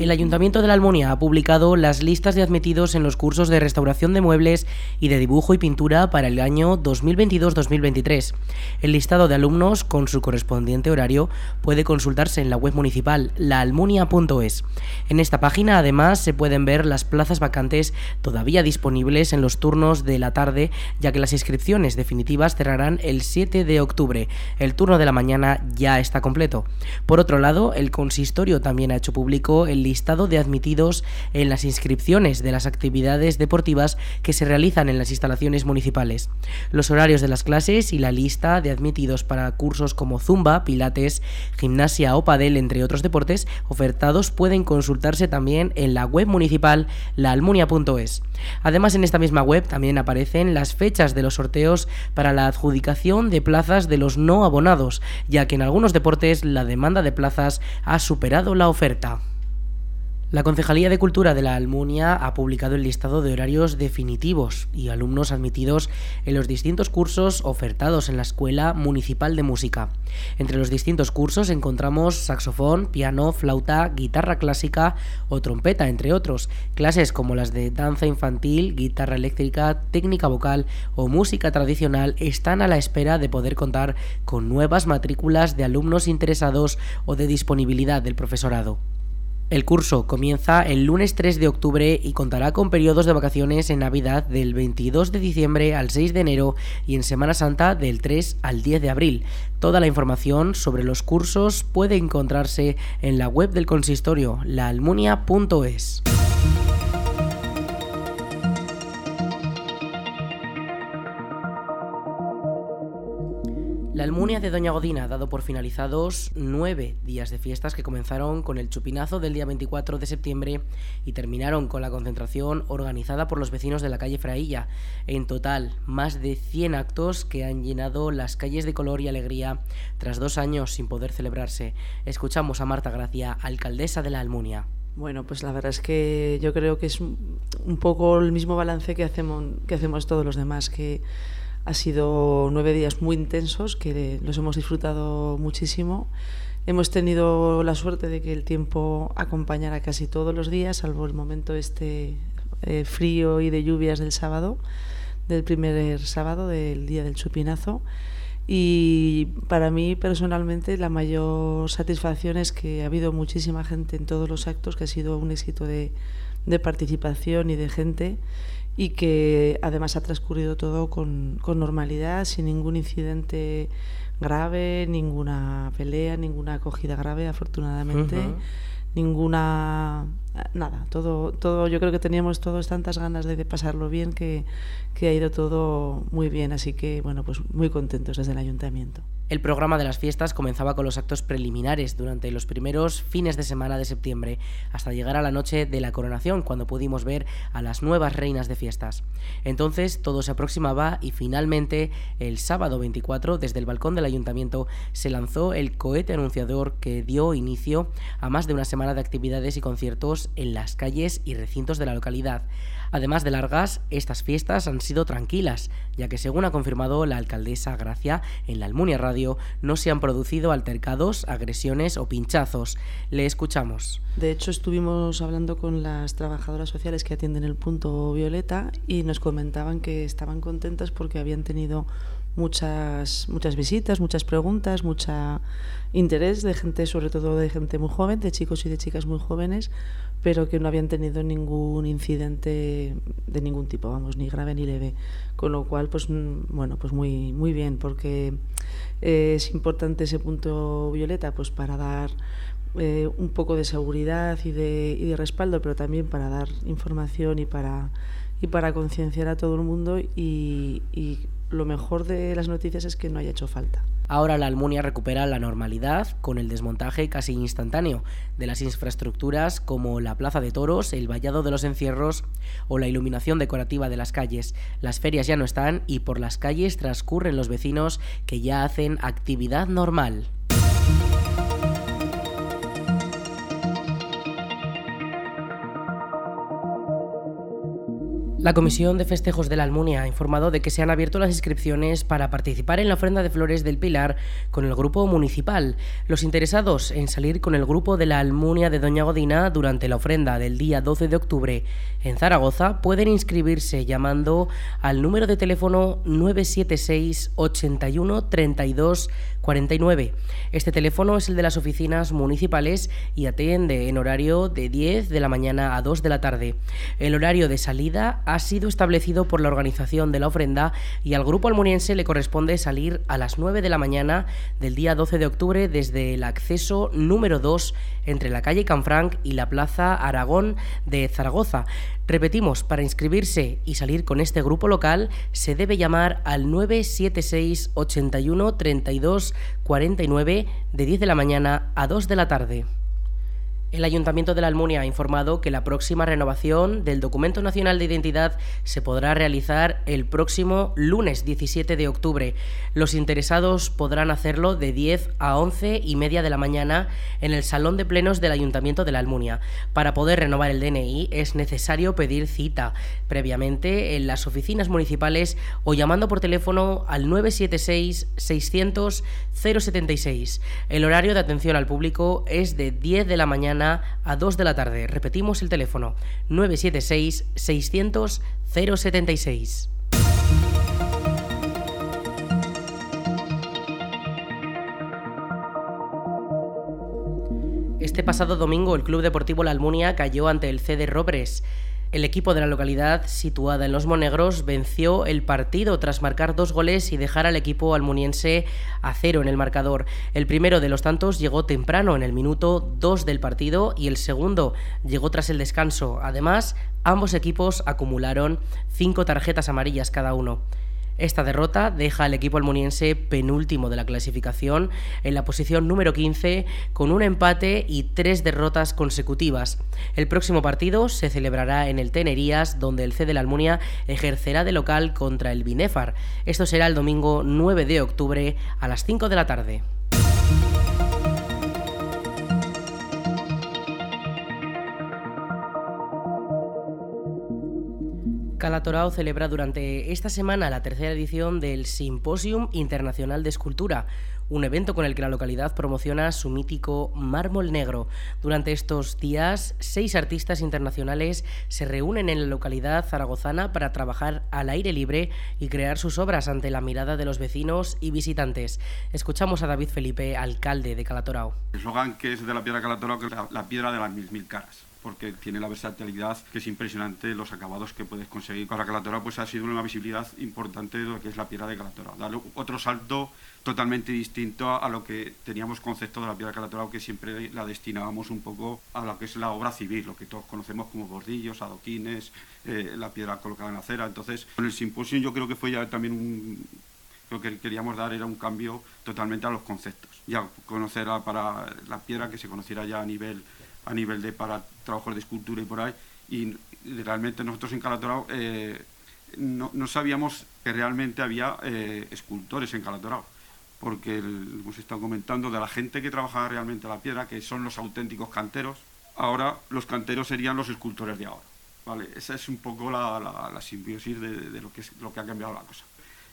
El Ayuntamiento de la Almunia ha publicado las listas de admitidos en los cursos de restauración de muebles y de dibujo y pintura para el año 2022-2023. El listado de alumnos con su correspondiente horario puede consultarse en la web municipal laalmunia.es. En esta página además se pueden ver las plazas vacantes todavía disponibles en los turnos de la tarde, ya que las inscripciones definitivas cerrarán el 7 de octubre. El turno de la mañana ya está completo. Por otro lado, el consistorio también ha hecho público el listado de admitidos en las inscripciones de las actividades deportivas que se realizan en las instalaciones municipales, los horarios de las clases y la lista de admitidos para cursos como zumba, pilates, gimnasia o padel, entre otros deportes ofertados pueden consultarse también en la web municipal laalmunia.es. Además, en esta misma web también aparecen las fechas de los sorteos para la adjudicación de plazas de los no abonados, ya que en algunos deportes la demanda de plazas ha superado la oferta. La Concejalía de Cultura de la Almunia ha publicado el listado de horarios definitivos y alumnos admitidos en los distintos cursos ofertados en la Escuela Municipal de Música. Entre los distintos cursos encontramos saxofón, piano, flauta, guitarra clásica o trompeta, entre otros. Clases como las de danza infantil, guitarra eléctrica, técnica vocal o música tradicional están a la espera de poder contar con nuevas matrículas de alumnos interesados o de disponibilidad del profesorado. El curso comienza el lunes 3 de octubre y contará con periodos de vacaciones en Navidad del 22 de diciembre al 6 de enero y en Semana Santa del 3 al 10 de abril. Toda la información sobre los cursos puede encontrarse en la web del consistorio laalmunia.es. La Almunia de Doña Godina ha dado por finalizados nueve días de fiestas que comenzaron con el chupinazo del día 24 de septiembre y terminaron con la concentración organizada por los vecinos de la calle Frailla. En total, más de 100 actos que han llenado las calles de color y alegría tras dos años sin poder celebrarse. Escuchamos a Marta Gracia, alcaldesa de la Almunia. Bueno, pues la verdad es que yo creo que es un poco el mismo balance que hacemos, que hacemos todos los demás, que ha sido nueve días muy intensos que los hemos disfrutado muchísimo. Hemos tenido la suerte de que el tiempo acompañara casi todos los días, salvo el momento este eh, frío y de lluvias del sábado, del primer sábado del día del chupinazo. Y para mí personalmente la mayor satisfacción es que ha habido muchísima gente en todos los actos, que ha sido un éxito de, de participación y de gente y que además ha transcurrido todo con, con normalidad, sin ningún incidente grave, ninguna pelea, ninguna acogida grave, afortunadamente. Ninguna. Nada, todo, todo. Yo creo que teníamos todos tantas ganas de, de pasarlo bien que, que ha ido todo muy bien. Así que, bueno, pues muy contentos desde el ayuntamiento. El programa de las fiestas comenzaba con los actos preliminares durante los primeros fines de semana de septiembre, hasta llegar a la noche de la coronación, cuando pudimos ver a las nuevas reinas de fiestas. Entonces todo se aproximaba y finalmente el sábado 24, desde el balcón del ayuntamiento, se lanzó el cohete anunciador que dio inicio a más de una semana de actividades y conciertos en las calles y recintos de la localidad. Además de largas, estas fiestas han sido tranquilas, ya que según ha confirmado la alcaldesa Gracia en la Almunia Radio, no se han producido altercados, agresiones o pinchazos. Le escuchamos. De hecho, estuvimos hablando con las trabajadoras sociales que atienden el punto Violeta y nos comentaban que estaban contentas porque habían tenido muchas muchas visitas, muchas preguntas, mucha interés de gente, sobre todo de gente muy joven, de chicos y de chicas muy jóvenes, pero que no habían tenido ningún incidente de ningún tipo, vamos, ni grave ni leve. Con lo cual, pues bueno, pues muy, muy bien, porque eh, es importante ese punto violeta, pues para dar eh, un poco de seguridad y de, y de respaldo, pero también para dar información y para, y para concienciar a todo el mundo y lo mejor de las noticias es que no haya hecho falta. Ahora la Almunia recupera la normalidad con el desmontaje casi instantáneo de las infraestructuras como la Plaza de Toros, el Vallado de los Encierros o la iluminación decorativa de las calles. Las ferias ya no están y por las calles transcurren los vecinos que ya hacen actividad normal. La Comisión de Festejos de la Almunia ha informado de que se han abierto las inscripciones para participar en la ofrenda de flores del Pilar con el grupo municipal. Los interesados en salir con el grupo de la Almunia de Doña Godina durante la ofrenda del día 12 de octubre en Zaragoza pueden inscribirse llamando al número de teléfono 976 81 32 49. Este teléfono es el de las oficinas municipales y atiende en horario de 10 de la mañana a 2 de la tarde. El horario de salida ha sido establecido por la organización de la ofrenda y al grupo almuniense le corresponde salir a las 9 de la mañana del día 12 de octubre desde el acceso número 2 entre la calle Canfranc y la Plaza Aragón de Zaragoza. Repetimos, para inscribirse y salir con este grupo local se debe llamar al 976 81 32 49 de 10 de la mañana a 2 de la tarde. El Ayuntamiento de la Almunia ha informado que la próxima renovación del Documento Nacional de Identidad se podrá realizar el próximo lunes 17 de octubre. Los interesados podrán hacerlo de 10 a 11 y media de la mañana en el Salón de Plenos del Ayuntamiento de la Almunia. Para poder renovar el DNI es necesario pedir cita previamente en las oficinas municipales o llamando por teléfono al 976 600 076. El horario de atención al público es de 10 de la mañana a 2 de la tarde. Repetimos el teléfono 976 600 076. Este pasado domingo el Club Deportivo La Almunia cayó ante el CD Robres. El equipo de la localidad, situada en Los Monegros, venció el partido tras marcar dos goles y dejar al equipo almuniense a cero en el marcador. El primero de los tantos llegó temprano, en el minuto 2 del partido, y el segundo llegó tras el descanso. Además, ambos equipos acumularon cinco tarjetas amarillas cada uno. Esta derrota deja al equipo almuniense penúltimo de la clasificación en la posición número 15 con un empate y tres derrotas consecutivas. El próximo partido se celebrará en el Tenerías, donde el C de la Almunia ejercerá de local contra el Binefar. Esto será el domingo 9 de octubre a las 5 de la tarde. Calatorao celebra durante esta semana la tercera edición del Simposium Internacional de Escultura, un evento con el que la localidad promociona su mítico mármol negro. Durante estos días, seis artistas internacionales se reúnen en la localidad zaragozana para trabajar al aire libre y crear sus obras ante la mirada de los vecinos y visitantes. Escuchamos a David Felipe, alcalde de Calatorao. El eslogan que es de la piedra Calatorao, que es la, piedra de las mil caras porque tiene la versatilidad que es impresionante los acabados que puedes conseguir. Para Calatora pues ha sido una visibilidad importante de lo que es la piedra de Calatora. Darle otro salto totalmente distinto a lo que teníamos concepto de la piedra de Calatora, que siempre la destinábamos un poco a lo que es la obra civil, lo que todos conocemos como bordillos, adoquines, eh, la piedra colocada en la acera. Entonces, con el simposio yo creo que fue ya también un, lo que queríamos dar era un cambio totalmente a los conceptos. Ya conocer para la piedra que se conociera ya a nivel a nivel de para trabajos de escultura y por ahí. Y realmente nosotros en Calatorao eh, no, no, sabíamos que realmente había eh, escultores en Calatorao, porque hemos estado comentando de la gente que trabajaba realmente la piedra, que son los auténticos canteros. Ahora los canteros serían los escultores de ahora. ¿vale? Esa es un poco la, la, simbiosis de, lo, que es, lo que ha cambiado la cosa.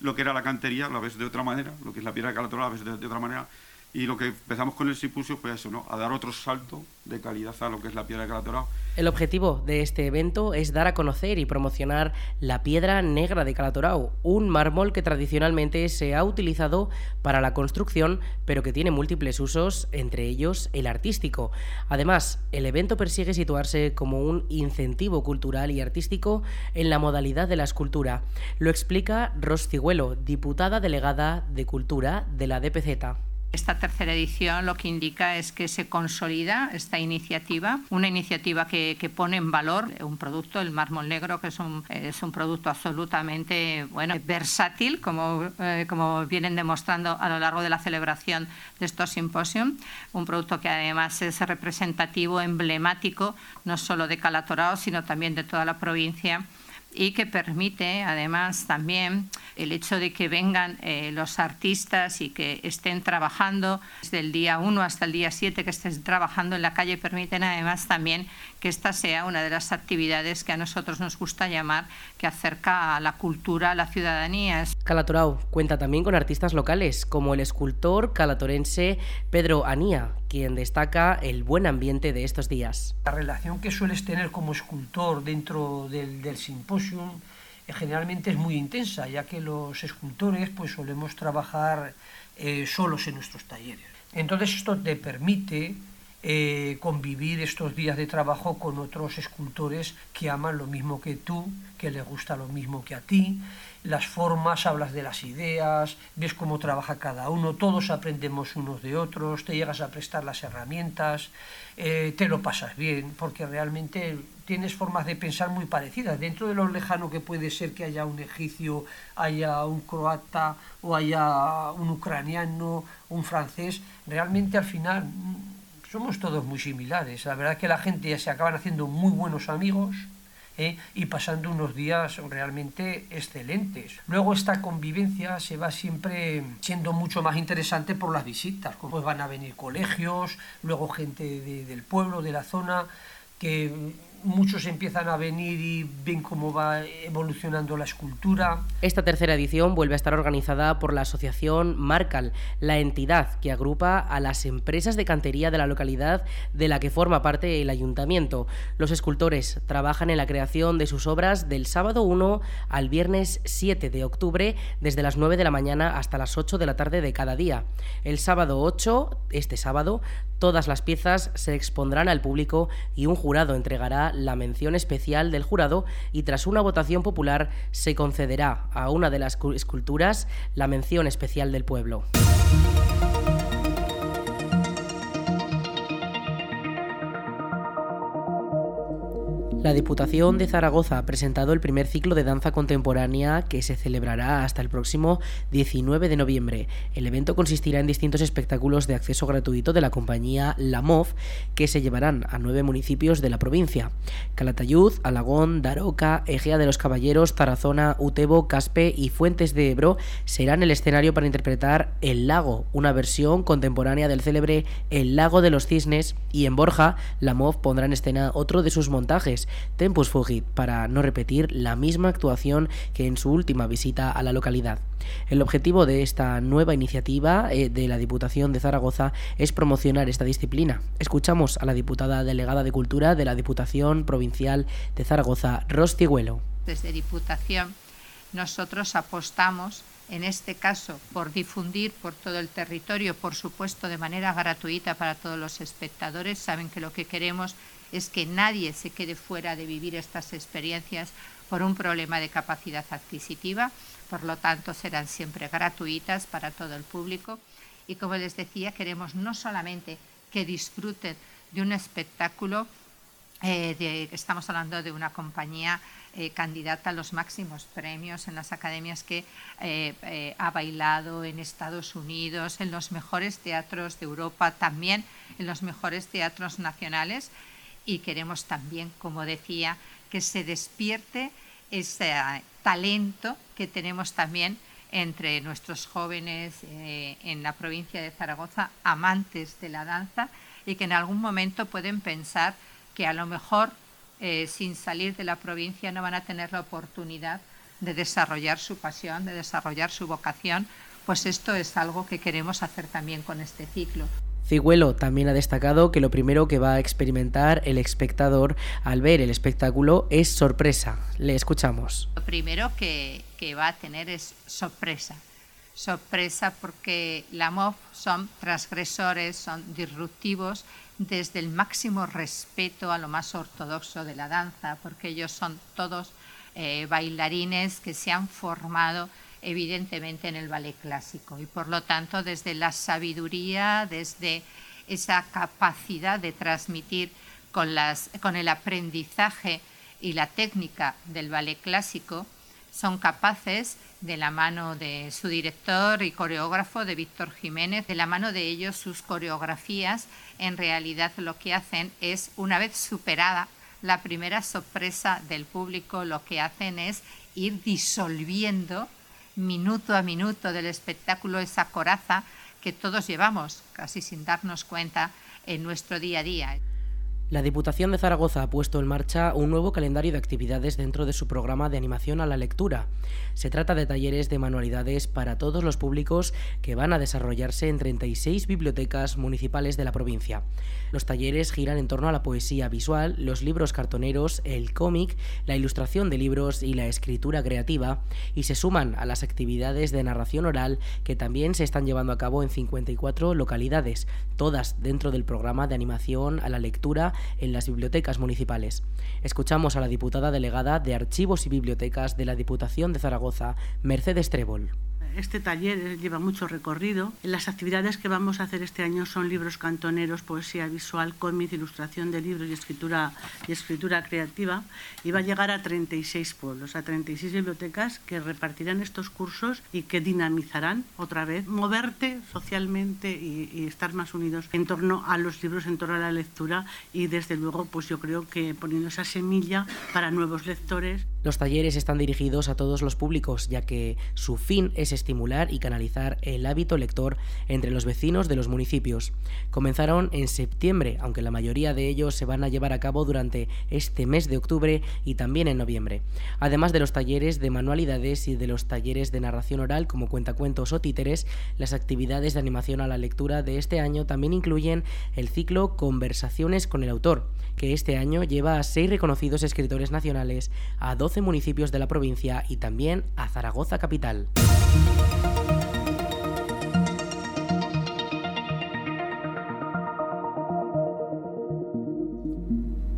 Lo que era la cantería la ves de otra manera, lo que es la piedra de Calatorao la ves de otra manera, y lo que empezamos con el simposio fue eso, ¿no? A dar otro salto de calidad a lo que es la piedra de Calatorao. El objetivo de este evento es dar a conocer y promocionar la piedra negra de Calatorao, un mármol que tradicionalmente se ha utilizado para la construcción, pero que tiene múltiples usos, entre ellos el artístico. Además, el evento persigue situarse como un incentivo cultural y artístico en la modalidad de la escultura. Lo explica Ros Cigüelo, diputada delegada de Cultura de la DPZ Esta tercera edición lo que indica es que se consolida esta iniciativa, una iniciativa que, pone en valor un producto, el mármol negro, que es un, es un producto absolutamente bueno, versátil, como, eh, como vienen demostrando a lo largo de la celebración de estos simposios, un producto que además es representativo, emblemático, no solo de Calatorao, sino también de toda la provincia y que permite además también el hecho de que vengan eh, los artistas y que estén trabajando desde el día 1 hasta el día 7 que estén trabajando en la calle permiten además también que esta sea una de las actividades que a nosotros nos gusta llamar que acerca a la cultura a la ciudadanía. Calatorao cuenta también con artistas locales como el escultor calatorense Pedro Anía, quien destaca el buen ambiente de estos días. La relación que sueles tener como escultor dentro del, del simposium eh, generalmente es muy intensa, ya que los escultores pues solemos trabajar eh, solos en nuestros talleres. Entonces esto te permite eh, convivir estos días de trabajo con otros escultores que aman lo mismo que tú, que les gusta lo mismo que a ti. Las formas, hablas de las ideas, ves cómo trabaja cada uno, todos aprendemos unos de otros, te llegas a prestar las herramientas, eh, te lo pasas bien, porque realmente tienes formas de pensar muy parecidas. Dentro de lo lejano que puede ser que haya un egipcio, haya un croata o haya un ucraniano, un francés, realmente al final somos todos muy similares. La verdad es que la gente se acaban haciendo muy buenos amigos ¿eh? y pasando unos días realmente excelentes. Luego esta convivencia se va siempre siendo mucho más interesante por las visitas, como van a venir colegios, luego gente de, del pueblo, de la zona, que muchos empiezan a venir y ven cómo va evolucionando la escultura. Esta tercera edición vuelve a estar organizada por la asociación Marcal, la entidad que agrupa a las empresas de cantería de la localidad de la que forma parte el ayuntamiento. Los escultores trabajan en la creación de sus obras del sábado 1 al viernes 7 de octubre, desde las 9 de la mañana hasta las 8 de la tarde de cada día. El sábado 8, este sábado, todas las piezas se expondrán al público y un jurado entregará la mención especial del jurado y tras una votación popular se concederá a una de las esculturas la mención especial del pueblo. La Diputación de Zaragoza ha presentado el primer ciclo de danza contemporánea que se celebrará hasta el próximo 19 de noviembre. El evento consistirá en distintos espectáculos de acceso gratuito de la compañía La MOV que se llevarán a nueve municipios de la provincia. Calatayud, Alagón, Daroca, Egea de los Caballeros, Tarazona, Utebo, Caspe y Fuentes de Ebro serán el escenario para interpretar El Lago, una versión contemporánea del célebre El Lago de los Cisnes y en Borja, La MOV pondrá en escena otro de sus montajes Tempus Fugit para no repetir la misma actuación que en su última visita a la localidad. El objetivo de esta nueva iniciativa eh, de la Diputación de Zaragoza es promocionar esta disciplina. Escuchamos a la diputada delegada de Cultura de la Diputación Provincial de Zaragoza, Ros Desde Diputación nosotros apostamos en este caso por difundir por todo el territorio, por supuesto de manera gratuita para todos los espectadores. Saben que lo que queremos es que nadie se quede fuera de vivir estas experiencias por un problema de capacidad adquisitiva, por lo tanto serán siempre gratuitas para todo el público. Y como les decía queremos no solamente que disfruten de un espectáculo, eh, estamos hablando de una compañía eh, candidata a los máximos premios en las academias que eh, ha bailado en Estados Unidos, en los mejores teatros de Europa, también en los mejores teatros nacionales y queremos también, como decía, que se despierte ese talento que tenemos también entre nuestros jóvenes eh, en la provincia de Zaragoza, amantes de la danza, y que en algún momento pueden pensar que a lo mejor eh, sin salir de la provincia no van a tener la oportunidad de desarrollar su pasión, de desarrollar su vocación, pues esto es algo que queremos hacer también con este ciclo. Cigüelo también ha destacado que lo primero que va a experimentar el espectador al ver el espectáculo es sorpresa. Le escuchamos. Lo primero que, va a tener es sorpresa. Sorpresa porque la MOV son transgresores, son disruptivos desde el máximo respeto a lo más ortodoxo de la danza, porque ellos son todos eh, bailarines que se han formado evidentemente en el ballet clásico. Y por lo tanto desde la sabiduría, desde esa capacidad de transmitir con, el aprendizaje y la técnica del ballet clásico, son capaces, de la mano de su director y coreógrafo, de Víctor Jiménez, de la mano de ellos sus coreografías, en realidad lo que hacen es, una vez superada la primera sorpresa del público, lo que hacen es ir disolviendo minuto a minuto del espectáculo esa coraza que todos llevamos, casi sin darnos cuenta, en nuestro día a día. La Diputación de Zaragoza ha puesto en marcha un nuevo calendario de actividades dentro de su programa de animación a la lectura. Se trata de talleres de manualidades para todos los públicos que van a desarrollarse en 36 bibliotecas municipales de la provincia. Los talleres giran en torno a la poesía visual, los libros cartoneros, el cómic, la ilustración de libros y la escritura creativa y se suman a las actividades de narración oral que también se están llevando a cabo en 54 localidades, todas dentro del programa de animación a la lectura en las bibliotecas municipales. Escuchamos a la diputada delegada de Archivos y Bibliotecas de la Diputación de Zaragoza, Mercedes Trébol este taller lleva mucho recorrido. Las actividades que vamos a hacer este año son libros cantoneros, poesía visual, cómic, ilustración de libros y escritura, y escritura creativa. Y va a llegar a 36 pueblos, a 36 bibliotecas que repartirán estos cursos y que dinamizarán otra vez moverte socialmente y, y estar más unidos en torno a los libros, en torno a la lectura y desde luego pues yo creo que poniendo esa semilla para nuevos lectores. Los talleres están dirigidos a todos los públicos, ya que su fin es estimular y canalizar el hábito lector entre los vecinos de los municipios. Comenzaron en septiembre, aunque la mayoría de ellos se van a llevar a cabo durante este mes de octubre y también en noviembre. Además de los talleres de manualidades y de los talleres de narración oral como cuentacuentos o títeres, las actividades de animación a la lectura de este año también incluyen el ciclo Conversaciones con el autor, que este año lleva a seis reconocidos escritores nacionales, a 12 municipios de la provincia y también a Zaragoza capital.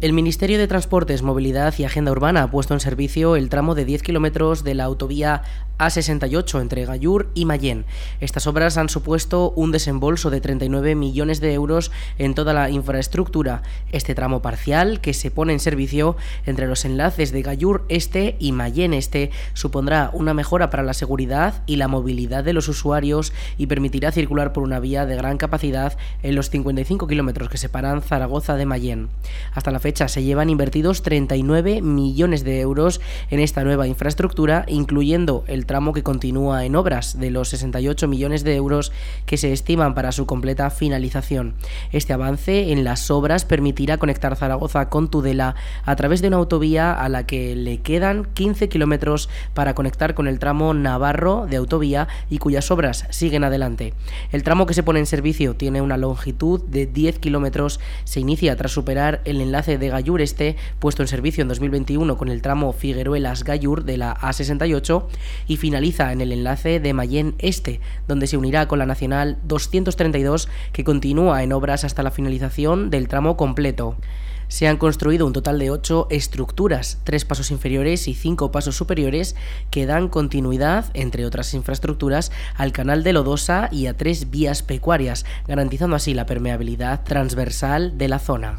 El Ministerio de Transportes, Movilidad y Agenda Urbana ha puesto en servicio el tramo de 10 kilómetros de la autovía A68 entre Gallur y Mayén. Estas obras han supuesto un desembolso de 39 millones de euros en toda la infraestructura. Este tramo parcial, que se pone en servicio entre los enlaces de Gallur Este y Mayén Este, supondrá una mejora para la seguridad y la movilidad de los usuarios y permitirá circular por una vía de gran capacidad en los 55 kilómetros que separan Zaragoza de Mayén. Hasta la fecha se llevan invertidos 39 millones de euros en esta nueva infraestructura, incluyendo el tramo que continúa en obras de los 68 millones de euros que se estiman para su completa finalización. Este avance en las obras permitirá conectar Zaragoza con Tudela a través de una autovía a la que le quedan 15 kilómetros para conectar con el tramo Navarro de autovía y cuyas obras siguen adelante. El tramo que se pone en servicio tiene una longitud de 10 kilómetros, se inicia tras superar el enlace de Gallur Este, puesto en servicio en 2021 con el tramo Figueruelas-Gallur de la A68 y finaliza en el enlace de Mayén Este, donde se unirá con la Nacional 232 que continúa en obras hasta la finalización del tramo completo. Se han construido un total de ocho estructuras, tres pasos inferiores y cinco pasos superiores, que dan continuidad, entre otras infraestructuras, al canal de Lodosa y a tres vías pecuarias, garantizando así la permeabilidad transversal de la zona.